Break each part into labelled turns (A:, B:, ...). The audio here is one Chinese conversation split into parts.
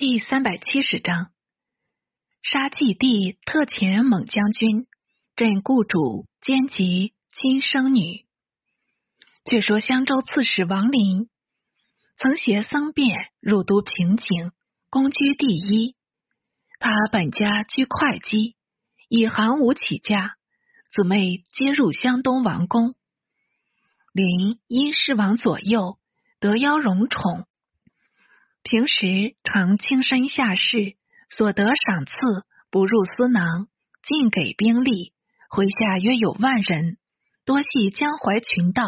A: 第三百七十章，杀祭帝特遣猛将军镇故主兼及亲生女。据说襄州刺史王林曾携僧辩入都平井，公居第一。他本家居会稽，以行伍起家，姊妹皆入湘东王宫。林因侍王左右，得邀荣宠。平时常轻身下士，所得赏赐不入私囊，尽给兵力。麾下约有万人，多系江淮群盗，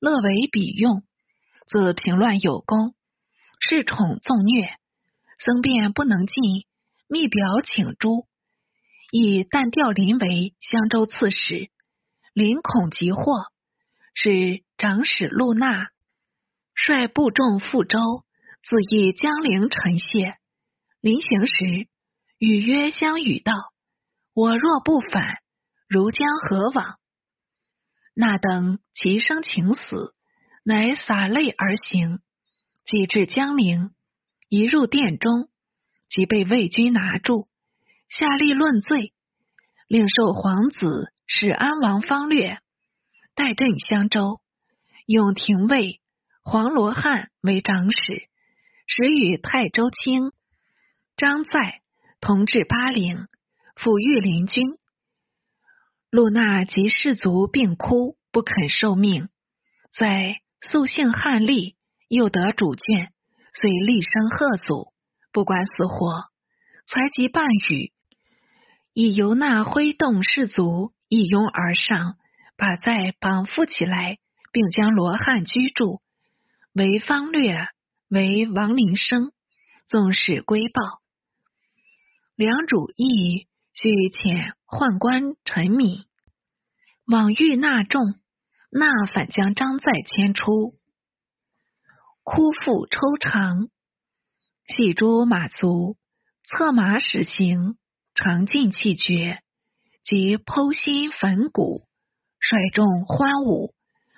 A: 乐为比用。自平乱有功，恃宠纵虐，僧辩不能进，密表请诛，以但调林为襄州刺史。林恐急祸，使长史陆纳率部众赴州。自诣江陵陈谢，临行时与约相与道：“我若不返，如将何往？”那等齐声请死，乃洒泪而行。既至江陵，一入殿中，即被魏军拿住，下吏论罪，令受皇子使安王方略代镇襄州，用廷尉黄罗汉为长史。时与泰州卿张在同至巴陵，抚育邻军。陆纳及士卒病哭，不肯受命。在素性汉吏，又得主眷，遂厉声喝阻，不管死活。才及半语，以由纳挥动士卒，一拥而上，把在绑缚起来，并将罗汉居住，为方略。为王林生，纵使归报。梁主意续遣宦官陈敏往欲纳众，纳反将张载迁出，哭腹抽肠，系诸马足，策马使行，常尽气绝，即剖心焚骨，率众欢舞，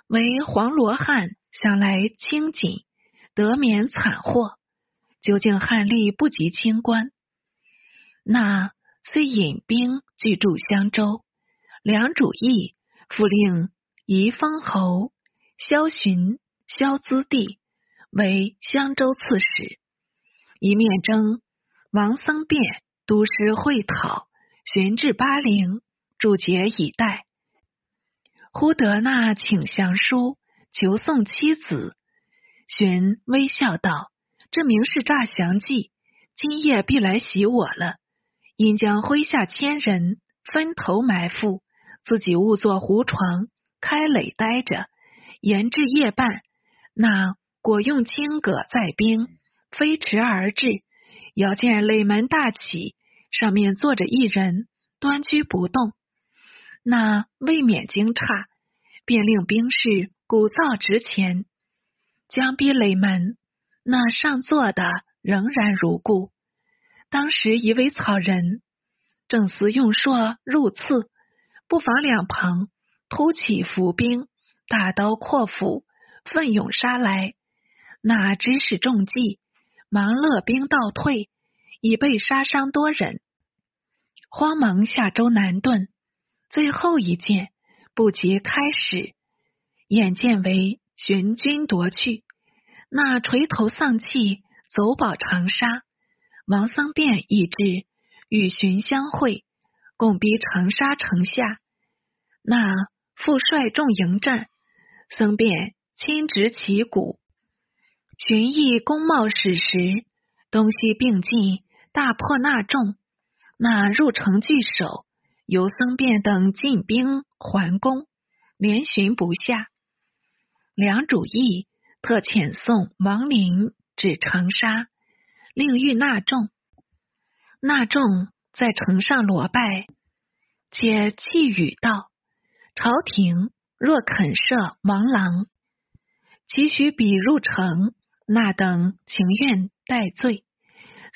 A: 为黄罗汉想来清谨。得免惨祸，究竟汉吏不及清官。那虽引兵拒驻襄州，梁主义复令宜封侯萧洵、萧资弟为襄州刺史，一面征王僧辩督师会讨，寻至巴陵，驻节以待。忽得那请降书，求送妻子。荀微笑道：“这明是诈降计，今夜必来袭我了。因将麾下千人分头埋伏，自己误作胡床，开垒待着。延至夜半，那果用金戈载兵，飞驰而至，遥见垒门大起，上面坐着一人，端居不动。那未免惊诧，便令兵士鼓噪直前。”将逼垒门，那上座的仍然如故。当时一位草人正思用槊入刺，不妨两旁突起伏兵，大刀阔斧，奋勇杀来。那知是中计，忙勒兵倒退，已被杀伤多人，慌忙下舟南遁。最后一箭不及开始，眼见为寻军夺去。那垂头丧气，走保长沙。王僧辩已至，与荀相会，共逼长沙城下。那复率众迎战，僧辩亲执旗鼓，荀弋弓帽矢石，东西并进，大破那众。那入城拒守，由僧辩等进兵还攻，连寻不下。梁主义。特遣送王陵至长沙，令遇纳众。纳众在城上罗拜，且泣语道：“朝廷若肯赦王郎，其许彼入城。那等情愿戴罪。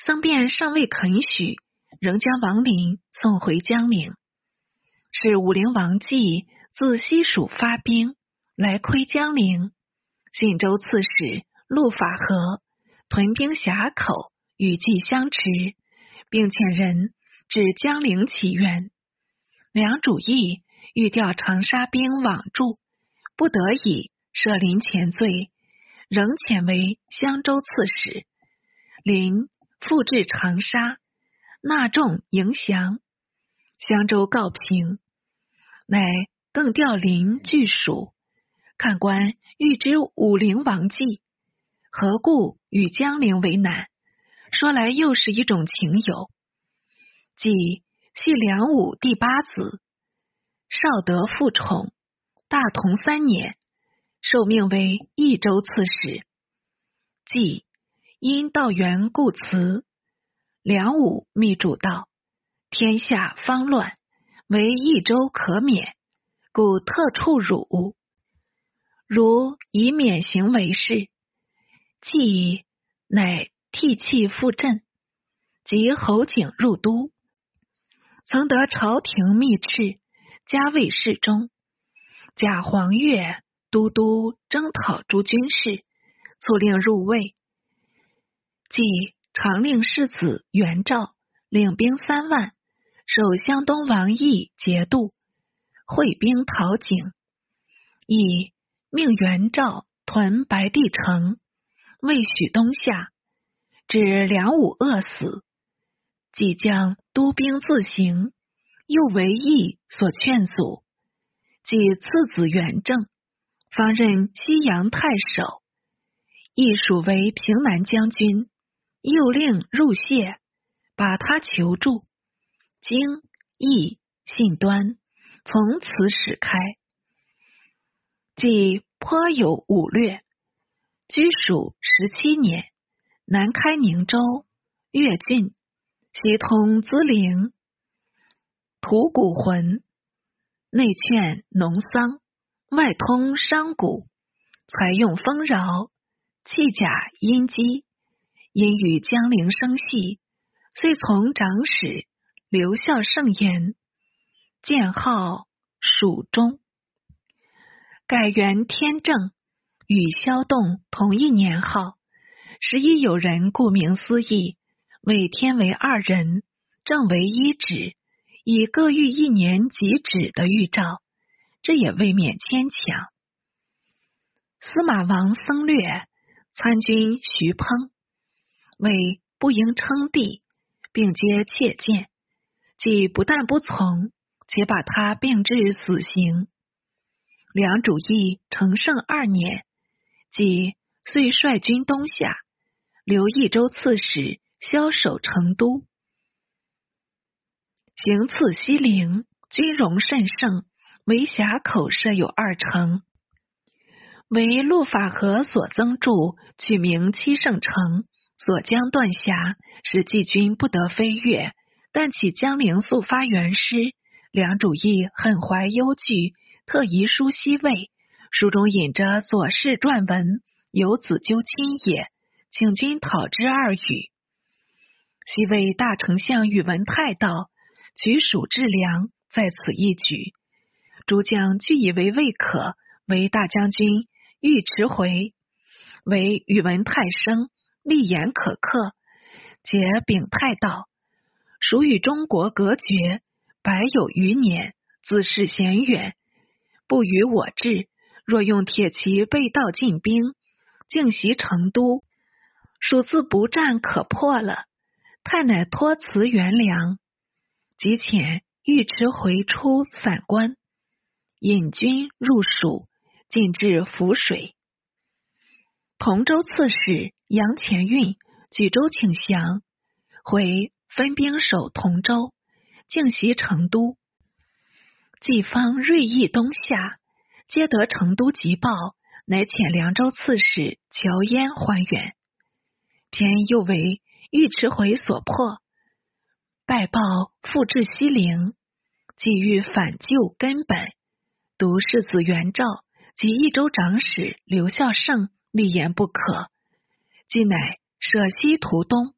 A: 僧辩尚未肯许，仍将王陵送回江陵。是武陵王继自西蜀发兵来窥江陵。”晋州刺史陆法和屯兵峡口，与季相持，并遣人至江陵起援。梁主义欲调长沙兵往助，不得已设林前罪，仍遣为襄州刺史。林复至长沙，纳众迎降。襄州告平，乃更调林据蜀。看官欲知武陵王纪，何故与江陵为难？说来又是一种情由。即系梁武第八子，少德父宠，大同三年，受命为益州刺史。即因道元故辞，梁武密主道：天下方乱，唯益州可免，故特处汝。如以免行为事，既乃替弃复镇，及侯景入都。曾得朝廷密敕，加位侍中。假黄钺都督征讨诸军事，促令入魏。即常令世子元昭领兵三万，守湘东王义节度，会兵讨景。以命元昭屯白帝城，未许东下，至梁武饿死。即将督兵自行，又为义所劝阻。即次子元正，方任西阳太守，亦属为平南将军。又令入谢，把他求助。经义信端，从此始开。即颇有武略，居蜀十七年，南开宁州、越郡。西通资陵、吐谷浑，内劝农桑，外通商贾，采用丰饶，弃甲阴积，因与江陵生系，遂从长史刘孝圣言，建号蜀中。改元天正，与萧栋同一年号，时已有人顾名思义。为天为二人，正为一指，以各御一年即止的预兆，这也未免牵强。司马王僧略参军徐烹为不应称帝，并皆切谏，即不但不从，且把他并治死刑。梁主义成圣二年，即遂率军东下，留益州刺史。枭守成都，行刺西陵，军容甚盛。为峡口设有二城，为陆法和所增筑，取名七圣城。所将断峡，使季军不得飞越。但起江陵速发元师，梁主义很怀忧惧，特遗书西魏。书中引着左氏撰文，有子纠亲也，请君讨之二语。西魏大丞相宇文泰道：“举蜀治梁，在此一举。”诸将俱以为未可。为大将军尉迟回为宇文泰生，立言可克。解禀泰道：“蜀与中国隔绝百有余年，自是险远，不与我治。若用铁骑背道进兵，竟袭成都，蜀自不战可破了。”太乃托辞元良，即遣尉迟回出散关，引军入蜀，进至涪水。同州刺史杨前运举州请降，回分兵守同州，竟袭成都。季方锐意东下，皆得成都急报，乃遣凉州刺史乔焉还原，偏又为。尉迟回所破，败报复至西陵，即欲反救根本。独世子元昭及益州长史刘孝胜立言不可，即乃舍西图东。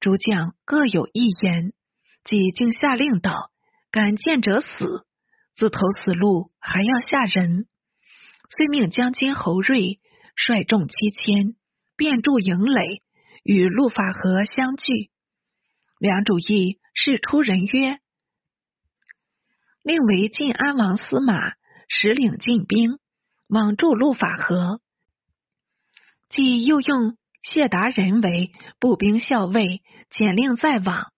A: 诸将各有一言，即竟下令道：敢见者死，自投死路还要吓人。遂命将军侯瑞率众七千，便驻营垒。与陆法和相聚。梁主义是出人曰：“令为晋安王司马，使领进兵，往助陆法和。即又用谢达人为步兵校尉，简令在往。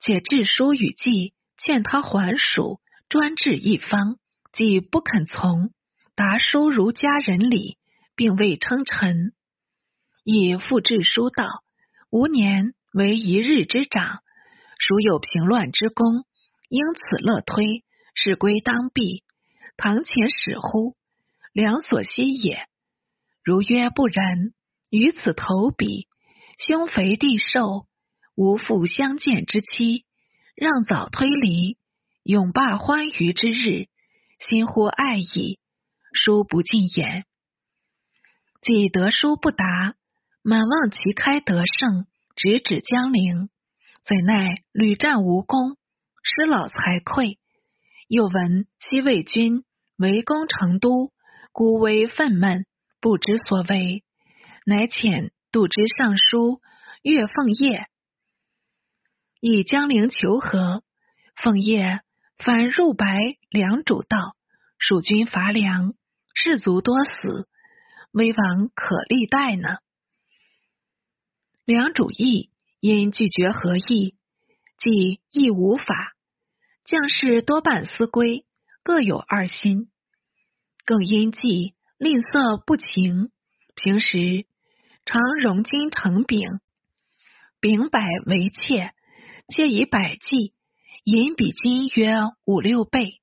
A: 且致书与计，劝他还蜀，专治一方，既不肯从。答书如家人礼，并未称臣。以复致书道：吾年为一日之长，孰有平乱之功？因此乐推，是归当毙。堂前使乎？良所惜也。如曰不然，于此投笔，兄肥弟瘦，无复相见之期，让早推离，永罢欢愉之日，心乎爱矣。书不尽言，既得书不达，满望其开得胜，直指江陵，怎奈屡战无功，失老才溃。又闻西魏军围攻成都，孤危愤懑，不知所为，乃遣度之尚书岳凤业以江陵求和。凤业凡入白梁主道，蜀军乏粮。士卒多死，威王可立代呢？梁主义因拒绝和议，即亦无法。将士多半思归，各有二心。更因计吝啬不勤，平时常容金成饼，饼百为妾，妾以百计，银比金约五六倍。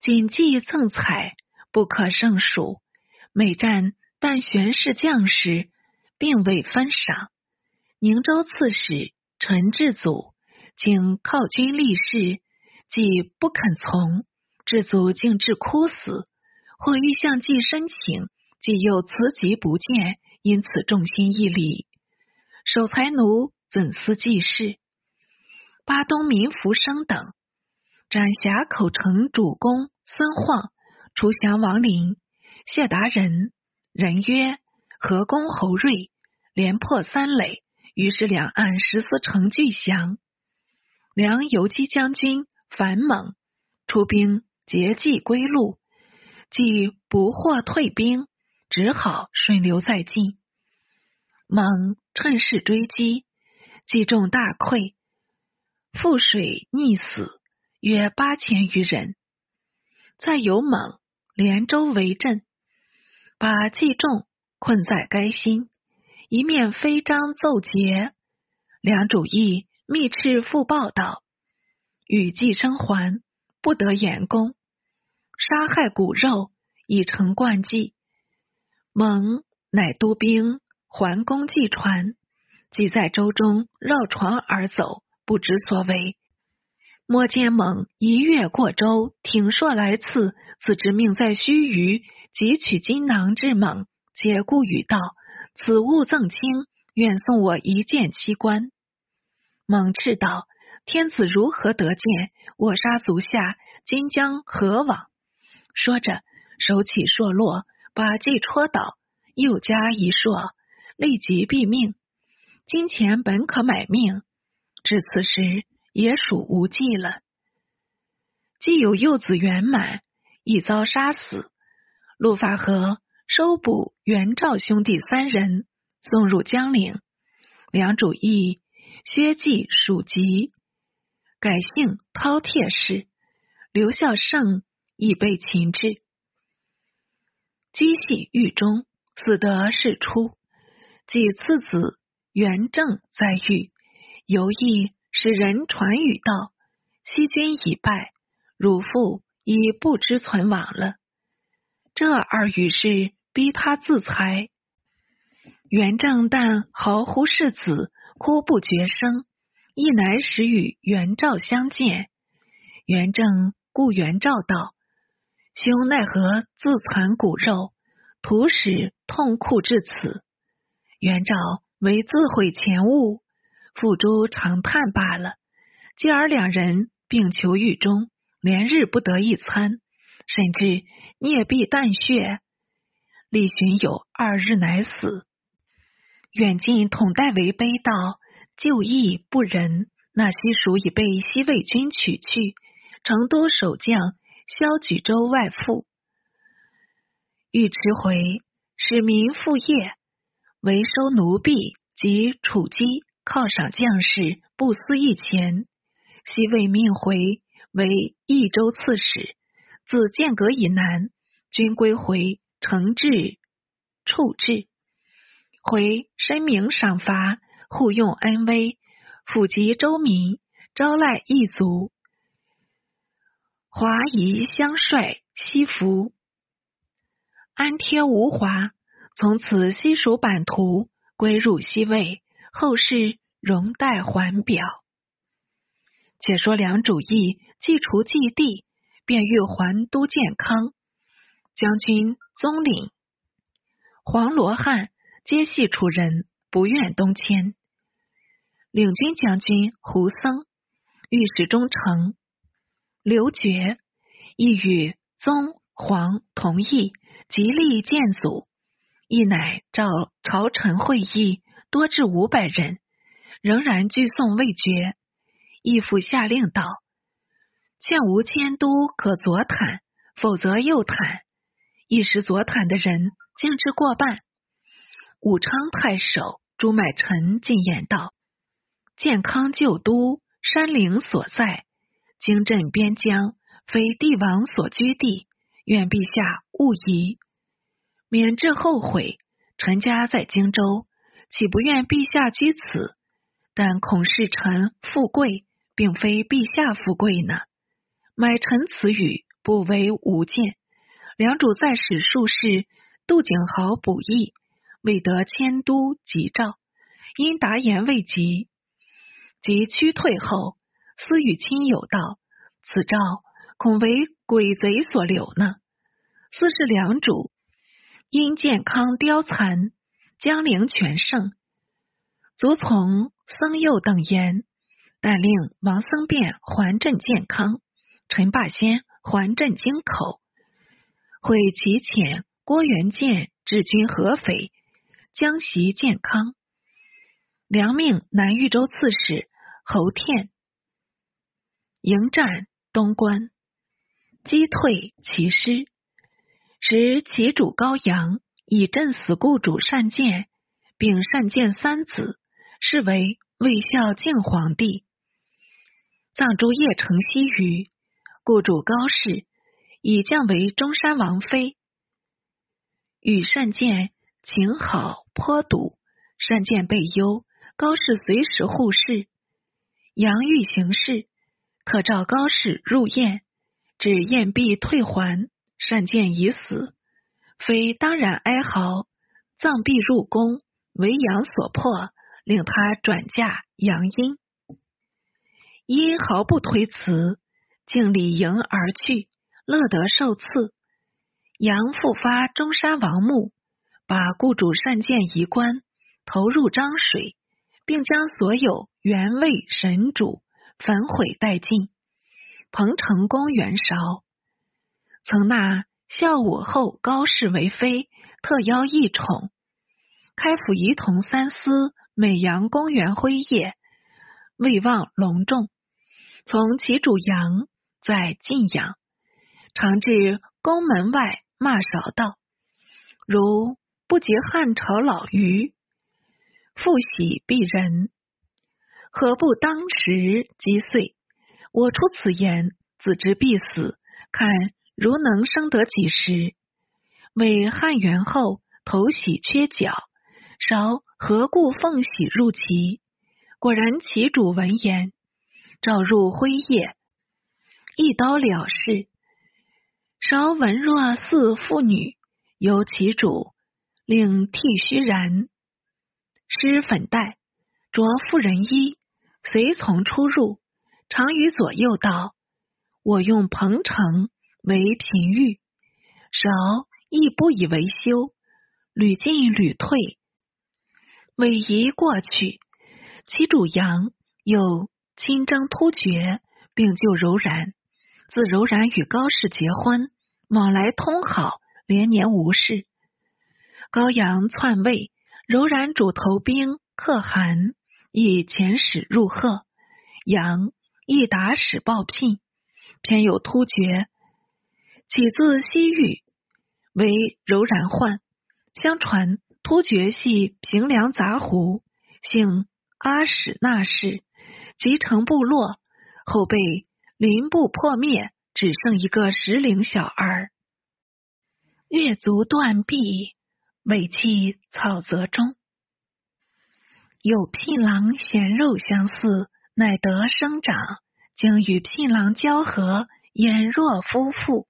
A: 谨计赠彩。不可胜数，每战但玄氏将士，并未分赏。宁州刺史陈志祖请靠军立事，既不肯从，志祖竟至哭死。或欲向季申请，既又辞疾不见，因此重心毅力。守财奴怎思季事？巴东民福生等斩峡口城主公孙晃。出降王陵，谢达人，人曰何公侯瑞，连破三垒，于是两岸十四城俱降。梁游击将军樊猛出兵截计归路，既不获退兵，只好顺流再进。猛趁势追击，击中大溃，覆水溺死，约八千余人。再由蒙。连州为阵，把季仲困在该心，一面飞章奏捷。梁主义密敕复报道：与季生还，不得言功，杀害骨肉，已成惯计。蒙乃督兵还攻季传，即在舟中绕船而走，不知所为。摸见猛一跃过舟，挺硕来刺，自知命在须臾，汲取金囊之猛，解故语道：“此物赠卿，愿送我一剑七关。”猛斥道：“天子如何得见？我杀足下，今将何往？”说着，手起硕落，把计戳倒，又加一硕，立即毙命。金钱本可买命，至此时。也属无忌了。既有幼子圆满，已遭杀死。陆法和收捕袁赵兄弟三人，送入江陵。梁主义薛继属籍，改姓饕餮氏。刘孝胜亦被擒制。居系狱中，死得事出。即次子元正在狱，犹意。使人传语道：“西军已败，汝父已不知存亡了。”这二语是逼他自裁。元正但嚎呼世子，哭不绝声，亦乃使与元照相见。元正故元照道：“兄奈何自残骨肉，徒使痛哭至此？”元照为自毁前物。付诸长叹罢了。继而两人并囚狱中，连日不得一餐，甚至啮闭啖血，历寻有二日乃死。远近统带为悲道，就义不仁。那西蜀已被西魏军取去，成都守将萧举州外附。尉迟回使民复业，为收奴婢及储积，犒赏将士，不思一钱。西魏命回为益州刺史。自剑阁以南，均归回承制处置。回申明赏罚，护用恩威，抚及州民，招赖异族，华夷相率，西服。安贴无华，从此西蜀版图归入西魏。后世容代还表。且说梁主义既除祭地，便欲还都建康。将军宗领、黄罗汉皆系楚人，不愿东迁。领军将军胡僧、御史中丞刘觉亦与宗黄同意。极力建祖，亦乃召朝臣会议，多至五百人，仍然拒送未决。义父下令道：“劝吾迁都，可左袒，否则右袒。”一时左袒的人竟至过半。武昌太守朱买臣进言道：“健康旧都，山陵所在，经镇边疆，非帝王所居地。”愿陛下勿疑，免至后悔。臣家在荆州，岂不愿陛下居此？但恐是臣富贵，并非陛下富贵呢。买臣此语不为无见。良主在史术士杜景豪补议，未得迁都急诏，因答言未及，即屈退后，私与亲友道：“此诏恐为。”鬼贼所留呢？四是良主因健康凋残，江陵全胜，卒从僧佑等言，但令王僧辩还镇健康，陈霸先还镇京口，会其遣郭元建治军合肥，江袭健康。良命南豫州刺史侯天迎战东关。击退其师，使其主高阳以镇死故主善建，并善建三子，是为魏孝敬皇帝。葬诸邺城西隅，故主高氏以降为中山王妃。与善建情好颇笃，善建被忧，高氏随时护侍。杨玉行事，可召高氏入宴。至宴毕退还，善见已死，非当然哀嚎。葬毕入宫，为杨所迫，令他转嫁杨殷。殷毫不推辞，竟礼迎而去，乐得受赐。杨复发中山王墓，把雇主单见移官，投入漳水，并将所有原位神主焚毁殆尽。彭城公元韶，曾纳孝武后高氏为妃，特邀一宠。开府仪同三司，美阳公元辉夜，未望隆重。从其主杨在晋阳，常至宫门外骂少道：“如不及汉朝老余，复喜必人，何不当时击碎？”我出此言，子之必死。看如能生得几时？为汉元后头喜缺角，韶何故奉喜入齐？果然其主闻言，召入辉夜，一刀了事。韶闻若似妇女，由其主令剃须髯，施粉黛，着妇人衣，随从出入。常与左右道：“我用彭城为平狱，韶亦不以为羞，屡进屡退，委夷过去。其主杨又亲征突厥，并救柔然。自柔然与高氏结婚，往来通好，连年无事。高阳篡位，柔然主投兵，可汗以遣使入贺，杨亦打使报聘，偏有突厥，起自西域，为柔然患。相传突厥系平凉杂胡，姓阿史那氏，集成部落，后被林部破灭，只剩一个石龄小儿。月足断臂，尾气草泽中。有聘郎衔肉相似，乃得生长。经与聘郎交合，俨若夫妇。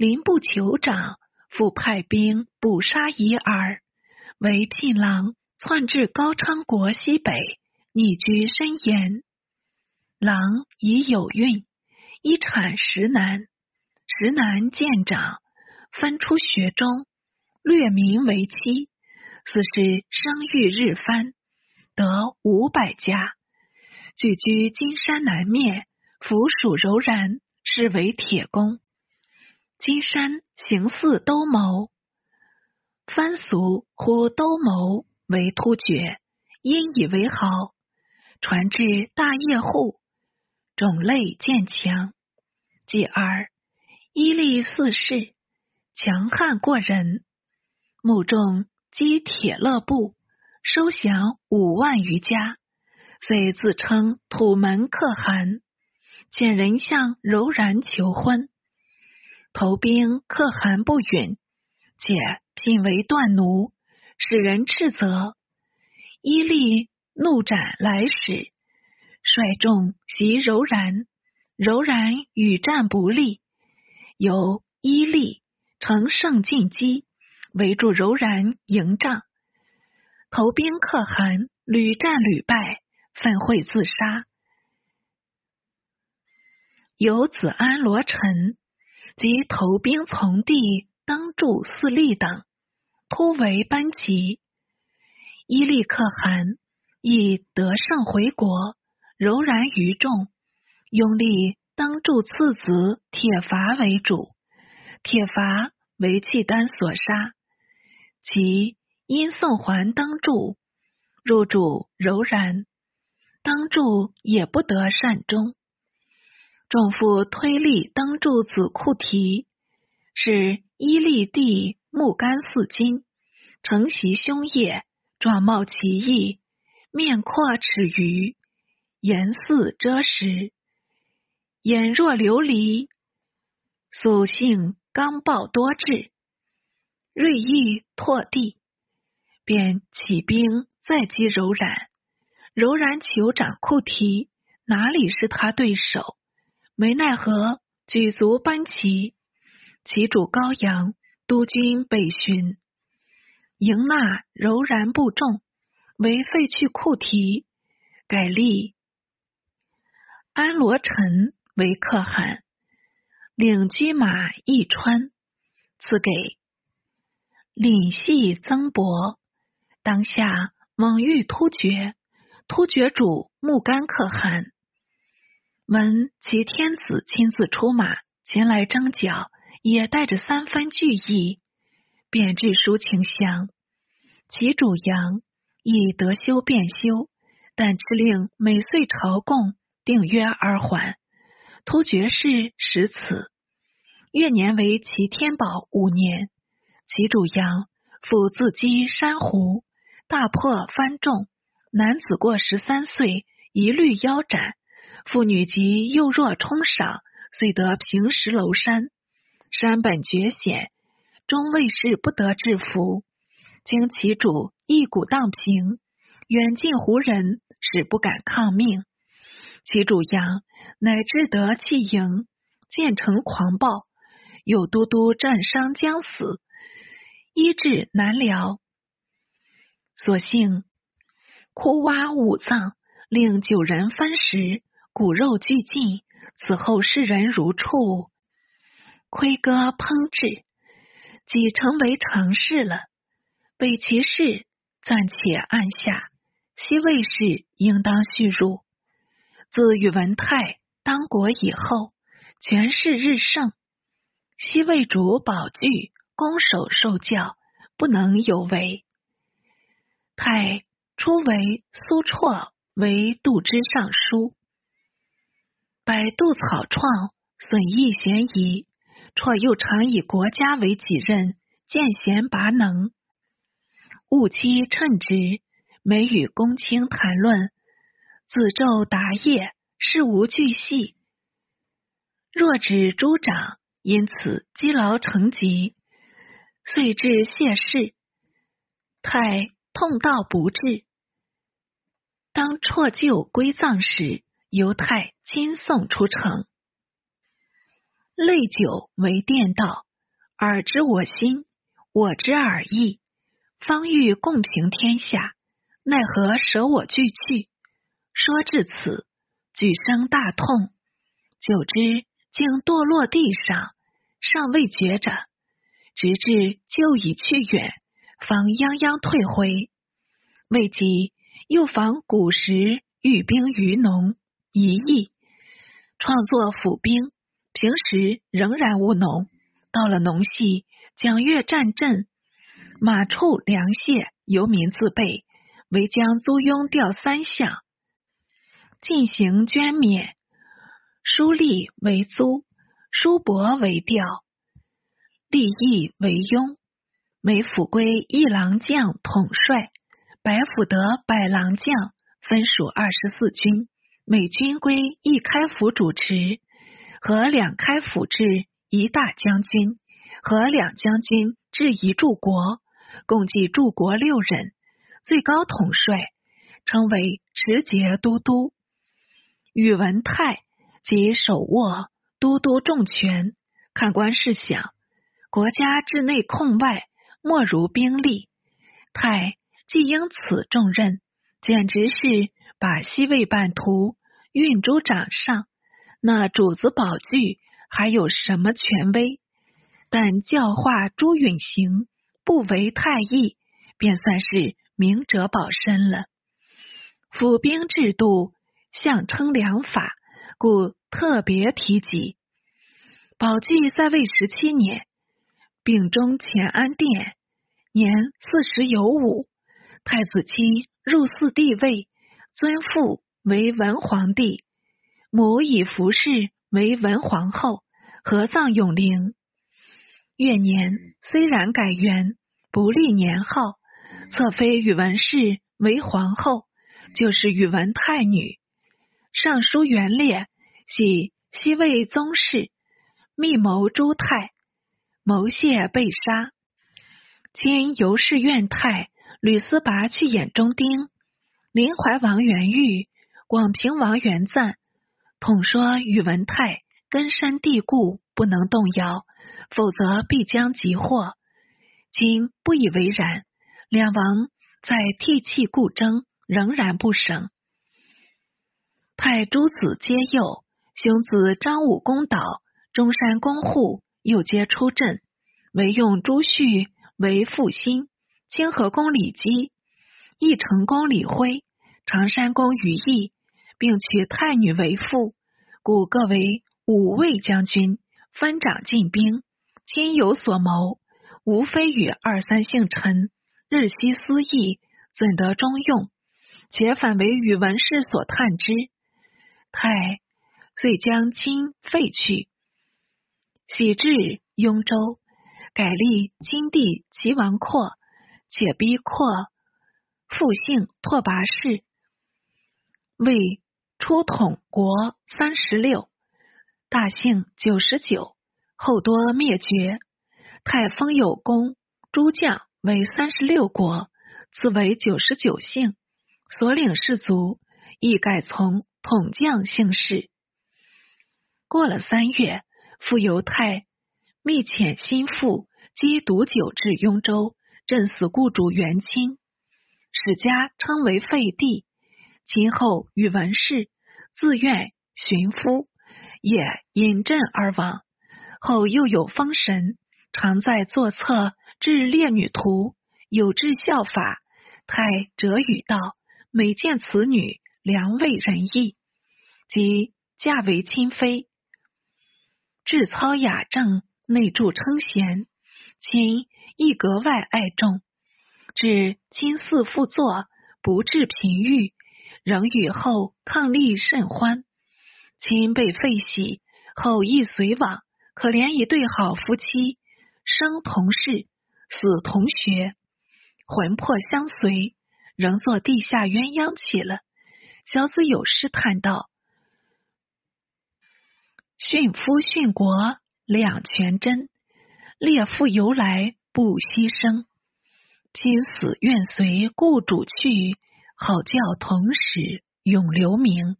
A: 林部酋长复派兵捕杀夷儿，为聘郎窜至高昌国西北，匿居深岩。郎已有孕，一产十男，十男见长。分出学中，略名为妻。此时生育日番，得五百家，聚居金山南面，府属柔然，是为铁公。金山形似兜鍪，番俗呼兜鍪为突厥，因以为豪。传至大业户，种类渐强。继而伊利四世。强悍过人，目中积铁勒部，收降五万余家，遂自称土门可汗，遣人向柔然求婚。投兵可汗不允，且聘为断奴，使人斥责。伊利怒斩来使，率众袭柔然，柔然与战不利，由伊利。乘胜进击，围住柔然营帐，投兵可汗屡战屡败，愤悔自杀。有子安罗臣及投兵从弟当助四立等突围班旗，伊利可汗亦得胜回国，柔然于众，拥立当助次子铁伐为主。铁伐为契丹所杀，其因宋桓登驻，入主柔然，登驻也不得善终。众父推力登柱子库提，是伊利帝木干四金，承袭胸业，状貌奇异，面阔齿余，颜似遮石，眼若琉璃，素性。刚暴多智，锐意拓地，便起兵再击柔然。柔然酋长库提哪里是他对手？没奈何，举足班旗，其主高阳督军北巡，迎纳柔然部众，为废去库提，改立安罗臣为可汗。领车马一川，赐给领系曾伯。当下猛欲突厥，突厥主木干可汗闻其天子亲自出马前来征剿，也带着三分惧意，便致书请降。其主杨亦得修便修，但敕令每岁朝贡，定约而还。突厥氏始此，月年为齐天宝五年，其主杨复自击山湖，大破番众，男子过十三岁，一律腰斩；妇女及幼弱充赏，遂得平石楼山。山本绝险，终卫士不得制服。经其主一鼓荡平，远近胡人使不敢抗命。其主杨乃至得弃营，建成狂暴，有都督战伤将死，医治难疗，所幸哭挖五脏，令九人分食，骨肉俱尽。此后世人如畜，窥割烹制，即成为常事了。北齐氏暂且按下，西魏氏应当续入。自宇文泰当国以后，权势日盛。西魏主宝具攻守受教，不能有违。太初为苏绰为度之尚书，百度草创，损益嫌疑。绰又常以国家为己任，见贤拔能，务期称职，每与公卿谈论，子昼答业，事无巨细。若指诸长，因此积劳成疾，遂至谢世。太痛到不至，当辍就归葬时，犹太亲送出城。泪酒为殿道，尔知我心，我知尔意。方欲共平天下，奈何舍我俱去？说至此，举声大痛。久之，竟堕落地上，尚未觉着，直至就已去远，方泱泱退回。未及，又访古时御兵于农，一役，创作府兵。平时仍然务农，到了农戏，蒋越战阵，马畜粮械由民自备，为将租庸调三项，进行捐免。书吏为租，书帛为调，吏役为庸。每府归一郎将统帅，百府得百郎将，分属二十四军，每军归一开府主持。和两开府制一大将军，和两将军制一柱国，共计柱国六人。最高统帅称为持节都督。宇文泰即手握都督重权，看官试想，国家治内控外，莫如兵力。泰既应此重任，简直是把西魏版图运诸掌上。那主子宝具还有什么权威？但教化朱允行不为太易，便算是明哲保身了。府兵制度相称良法，故特别提及。宝具在位十七年，秉中乾安殿，年四十有五，太子妻入嗣帝位，尊父为文皇帝。母以服氏为文皇后，合葬永陵。越年虽然改元，不立年号，侧妃宇文氏为皇后，就是宇文太女。尚书元烈系西魏宗室，密谋朱泰，谋谢被杀。今尤氏院太吕思拔去眼中钉，临淮王元玉、广平王元赞。统说宇文泰根深蒂固，不能动摇，否则必将急祸。今不以为然，两王在替气故争，仍然不省。太诸子皆幼，兄子张武公岛、中山公户又皆出阵，唯用朱旭为副心，清河公李基、义成公李辉、常山公于毅。并娶太女为妇，故各为五位将军，分掌进兵，亲有所谋，无非与二三姓臣日夕思议，怎得中用？且反为宇文氏所探之。太遂将金废去，徙至雍州，改立金帝齐王阔，且逼阔复姓拓跋氏，为。初统国三十六，大姓九十九，后多灭绝。太封有功诸将为三十六国，自为九十九姓，所领士卒亦改从统将姓氏。过了三月，复由太密遣心腹积毒酒至雍州，震死故主元亲，史家称为废帝。今后宇文氏自愿寻夫，也引阵而亡。后又有封神，常在作册治列女图，有志效法。太哲语道：每见此女，良为人义，即嫁为亲妃。志操雅正，内助称贤，亲亦格外爱重。至今似复作，不治贫欲，仍与后伉俪甚欢。亲被废喜，后亦随往。可怜一对好夫妻，生同室，死同学，魂魄相随，仍做地下鸳鸯去了。小子有诗叹道：“殉夫殉国两全真，烈妇由来不牺牲。今死愿随故主去，好叫同时永留名。”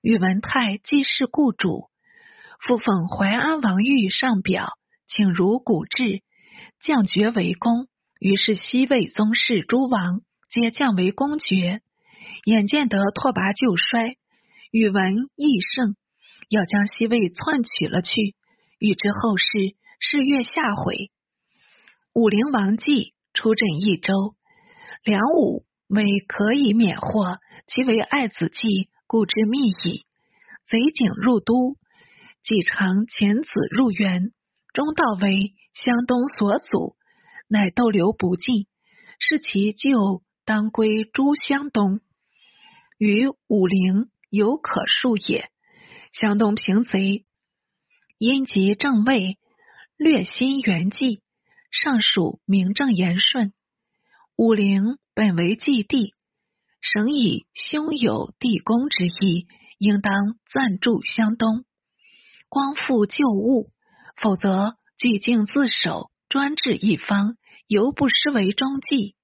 A: 宇文泰既是故主，复奉淮安王玉上表，请如古制，降爵为公。于是西魏宗室诸王皆降为公爵。眼见得拓跋旧衰，宇文义盛要将西魏篡取了去，欲知后事，是月下回。武陵王继出镇益州，梁武为可以免祸，其为爱子计。故之密矣。贼警入都，既尝遣子入园，中道为湘东所阻，乃逗留不进。是其就当归诸湘东，与武陵犹可恕也。湘东平贼，因及正位，略新元纪，尚属名正言顺。武陵本为祭地。省以兄有地公之意，应当暂住湘东，光复旧物，否则据境自守，专制一方，犹不失为中计。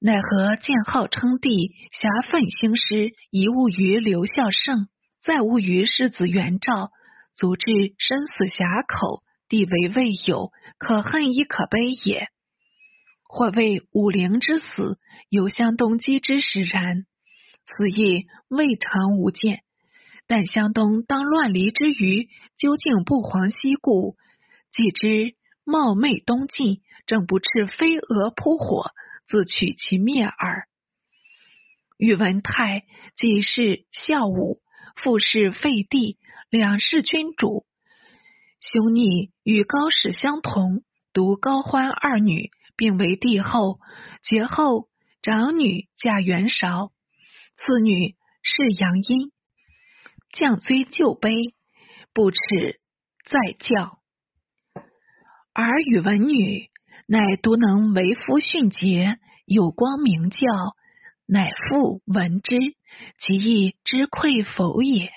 A: 奈何建号称帝，侠愤兴师，遗物于刘孝胜，再无于世子元昭，足至生死峡口，地为未有，可恨亦可悲也。或谓武陵之死，由湘东击之使然。此亦未尝无见。但湘东当乱离之余，究竟不遑西顾？既知冒昧东进，正不斥飞蛾扑火，自取其灭耳。宇文泰既是孝武，父是废帝，两世君主，兄逆与高氏相同，独高欢二女。并为帝后，绝后长女嫁元韶，次女是杨殷，降追旧碑，不耻再教。而宇文女乃独能为夫训节，有光明教，乃父闻之，其意之愧否也。